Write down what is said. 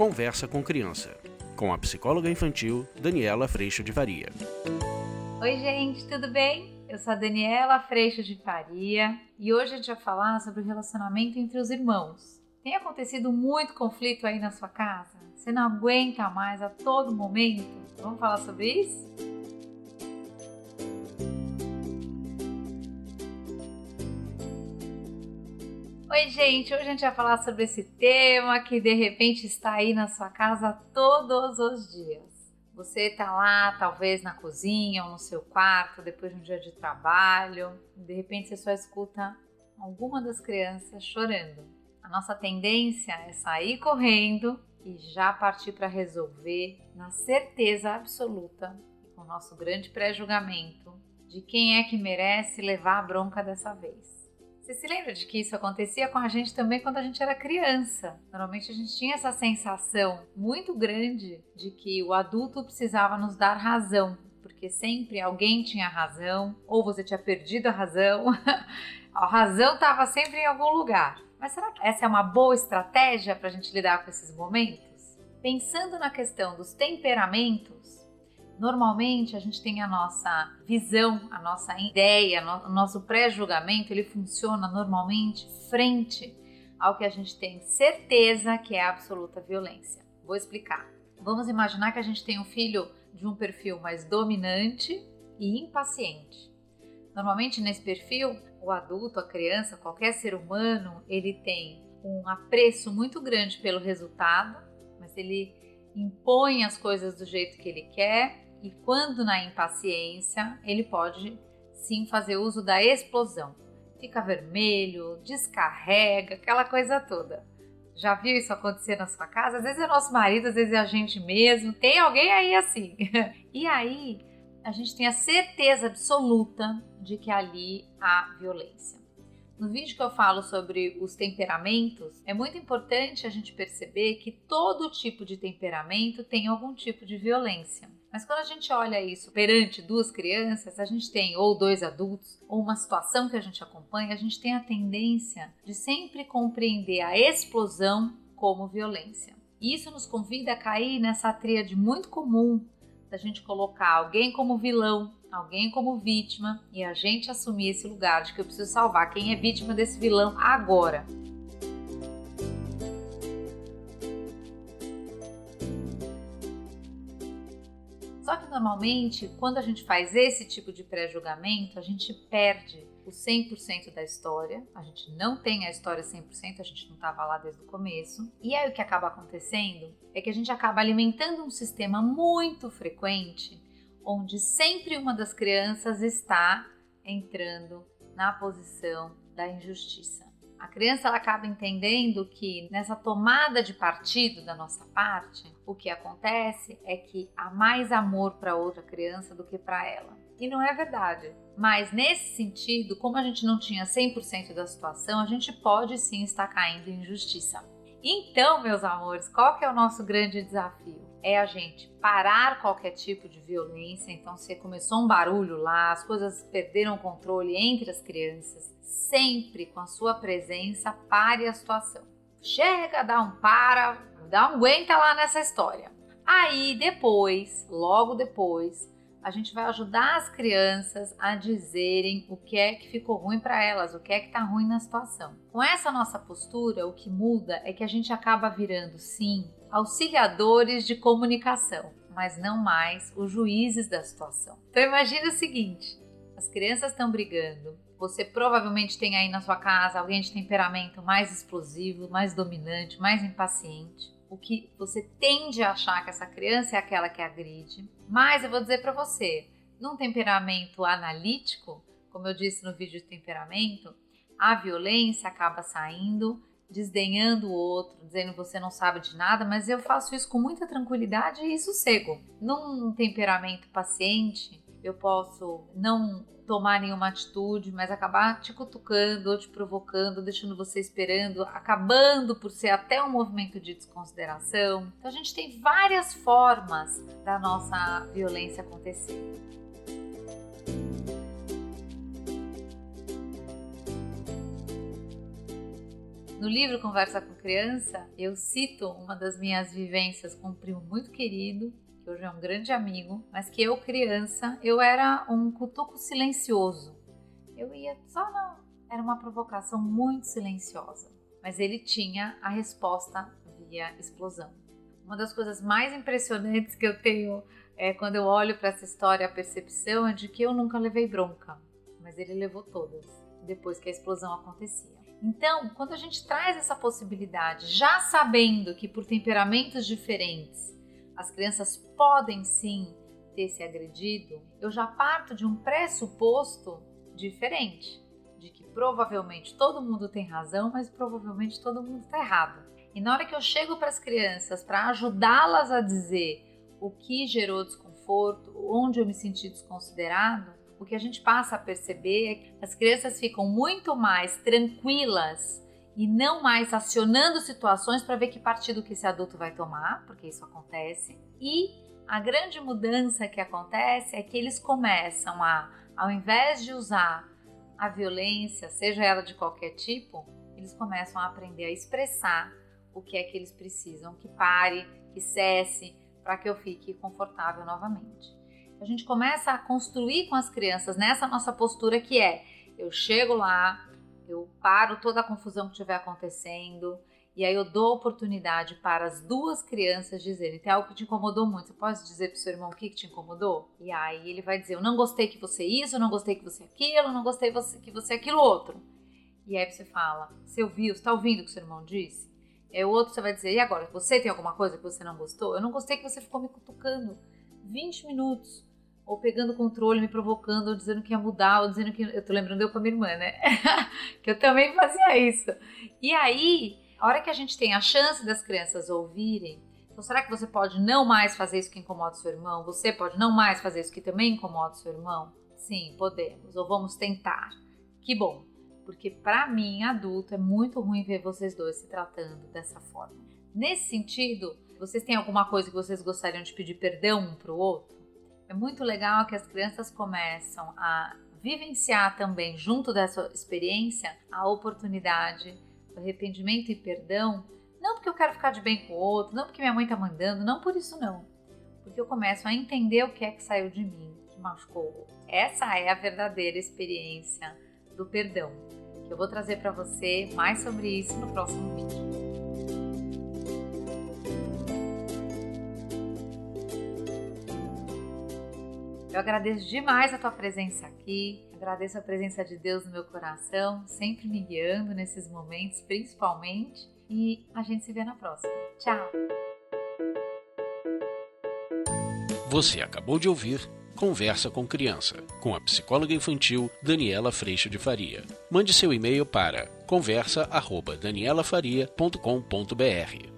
Conversa com Criança, com a psicóloga infantil Daniela Freixo de Faria. Oi, gente, tudo bem? Eu sou a Daniela Freixo de Faria e hoje a gente vai falar sobre o relacionamento entre os irmãos. Tem acontecido muito conflito aí na sua casa? Você não aguenta mais a todo momento? Vamos falar sobre isso? Oi, gente! Hoje a gente vai falar sobre esse tema que de repente está aí na sua casa todos os dias. Você está lá, talvez na cozinha ou no seu quarto, depois de um dia de trabalho, de repente você só escuta alguma das crianças chorando. A nossa tendência é sair correndo e já partir para resolver, na certeza absoluta, com o nosso grande pré-julgamento, de quem é que merece levar a bronca dessa vez. Você se lembra de que isso acontecia com a gente também quando a gente era criança? Normalmente a gente tinha essa sensação muito grande de que o adulto precisava nos dar razão, porque sempre alguém tinha razão, ou você tinha perdido a razão, a razão estava sempre em algum lugar. Mas será que essa é uma boa estratégia para a gente lidar com esses momentos? Pensando na questão dos temperamentos, Normalmente a gente tem a nossa visão, a nossa ideia, o nosso pré-julgamento, ele funciona normalmente frente ao que a gente tem certeza que é absoluta violência. Vou explicar. Vamos imaginar que a gente tem um filho de um perfil mais dominante e impaciente. Normalmente nesse perfil, o adulto, a criança, qualquer ser humano, ele tem um apreço muito grande pelo resultado, mas ele impõe as coisas do jeito que ele quer e quando na impaciência, ele pode sim fazer uso da explosão. Fica vermelho, descarrega, aquela coisa toda. Já viu isso acontecer na sua casa? Às vezes é nosso marido, às vezes é a gente mesmo. Tem alguém aí assim. e aí, a gente tem a certeza absoluta de que ali há violência. No vídeo que eu falo sobre os temperamentos, é muito importante a gente perceber que todo tipo de temperamento tem algum tipo de violência. Mas quando a gente olha isso perante duas crianças, a gente tem ou dois adultos, ou uma situação que a gente acompanha, a gente tem a tendência de sempre compreender a explosão como violência. E isso nos convida a cair nessa tríade muito comum da gente colocar alguém como vilão, alguém como vítima e a gente assumir esse lugar de que eu preciso salvar quem é vítima desse vilão agora. Só que normalmente, quando a gente faz esse tipo de pré-julgamento, a gente perde o 100% da história, a gente não tem a história 100%, a gente não estava lá desde o começo. E aí o que acaba acontecendo é que a gente acaba alimentando um sistema muito frequente, onde sempre uma das crianças está entrando na posição da injustiça. A criança ela acaba entendendo que nessa tomada de partido da nossa parte, o que acontece é que há mais amor para outra criança do que para ela. E não é verdade. Mas nesse sentido, como a gente não tinha 100% da situação, a gente pode sim estar caindo em injustiça. Então, meus amores, qual que é o nosso grande desafio? É a gente parar qualquer tipo de violência. Então, se começou um barulho lá, as coisas perderam o controle entre as crianças, sempre com a sua presença, pare a situação. Chega, dá um para, dá um aguenta lá nessa história. Aí depois, logo depois, a gente vai ajudar as crianças a dizerem o que é que ficou ruim para elas, o que é que está ruim na situação. Com essa nossa postura, o que muda é que a gente acaba virando, sim, auxiliadores de comunicação, mas não mais os juízes da situação. Então imagine o seguinte: as crianças estão brigando, você provavelmente tem aí na sua casa alguém de temperamento mais explosivo, mais dominante, mais impaciente o que você tende a achar que essa criança é aquela que agride. Mas eu vou dizer para você, num temperamento analítico, como eu disse no vídeo de temperamento, a violência acaba saindo, desdenhando o outro, dizendo você não sabe de nada, mas eu faço isso com muita tranquilidade e sossego. Num temperamento paciente, eu posso não tomar nenhuma atitude, mas acabar te cutucando ou te provocando, deixando você esperando, acabando por ser até um movimento de desconsideração. Então a gente tem várias formas da nossa violência acontecer. No livro Conversa com Criança, eu cito uma das minhas vivências com um primo muito querido, que hoje é um grande amigo, mas que eu, criança, eu era um cutuco silencioso. Eu ia só não. Era uma provocação muito silenciosa, mas ele tinha a resposta via explosão. Uma das coisas mais impressionantes que eu tenho é quando eu olho para essa história, a percepção é de que eu nunca levei bronca, mas ele levou todas depois que a explosão acontecia. Então, quando a gente traz essa possibilidade, já sabendo que por temperamentos diferentes as crianças podem sim ter se agredido, eu já parto de um pressuposto diferente, de que provavelmente todo mundo tem razão, mas provavelmente todo mundo está errado. E na hora que eu chego para as crianças para ajudá-las a dizer o que gerou desconforto, onde eu me senti desconsiderado, o que a gente passa a perceber é que as crianças ficam muito mais tranquilas e não mais acionando situações para ver que partido que esse adulto vai tomar, porque isso acontece. E a grande mudança que acontece é que eles começam a, ao invés de usar a violência, seja ela de qualquer tipo, eles começam a aprender a expressar o que é que eles precisam, que pare, que cesse, para que eu fique confortável novamente a gente começa a construir com as crianças nessa nossa postura que é: eu chego lá, paro toda a confusão que estiver acontecendo, e aí eu dou oportunidade para as duas crianças dizerem: tem algo que te incomodou muito, você pode dizer para o seu irmão o que, que te incomodou? E aí ele vai dizer: eu não gostei que você isso, eu não gostei que você aquilo, eu não gostei que você aquilo outro. E aí você fala: você ouviu, você está ouvindo o que o seu irmão disse? É o outro você vai dizer: e agora, você tem alguma coisa que você não gostou? Eu não gostei que você ficou me cutucando 20 minutos ou pegando controle, me provocando, ou dizendo que ia mudar, ou dizendo que. Eu tô lembrando eu com a minha irmã, né? que eu também fazia isso. E aí, a hora que a gente tem a chance das crianças ouvirem, então será que você pode não mais fazer isso que incomoda o seu irmão? Você pode não mais fazer isso que também incomoda o seu irmão? Sim, podemos, ou vamos tentar. Que bom, porque para mim, adulto, é muito ruim ver vocês dois se tratando dessa forma. Nesse sentido, vocês têm alguma coisa que vocês gostariam de pedir perdão um para o outro? É muito legal que as crianças começam a vivenciar também, junto dessa experiência, a oportunidade do arrependimento e perdão. Não porque eu quero ficar de bem com o outro, não porque minha mãe tá mandando, não por isso não. Porque eu começo a entender o que é que saiu de mim, que machucou. Essa é a verdadeira experiência do perdão. Que eu vou trazer para você mais sobre isso no próximo vídeo. Eu agradeço demais a tua presença aqui, agradeço a presença de Deus no meu coração, sempre me guiando nesses momentos, principalmente. E a gente se vê na próxima. Tchau! Você acabou de ouvir Conversa com Criança, com a psicóloga infantil Daniela Freixo de Faria. Mande seu e-mail para conversa@danielafaria.com.br.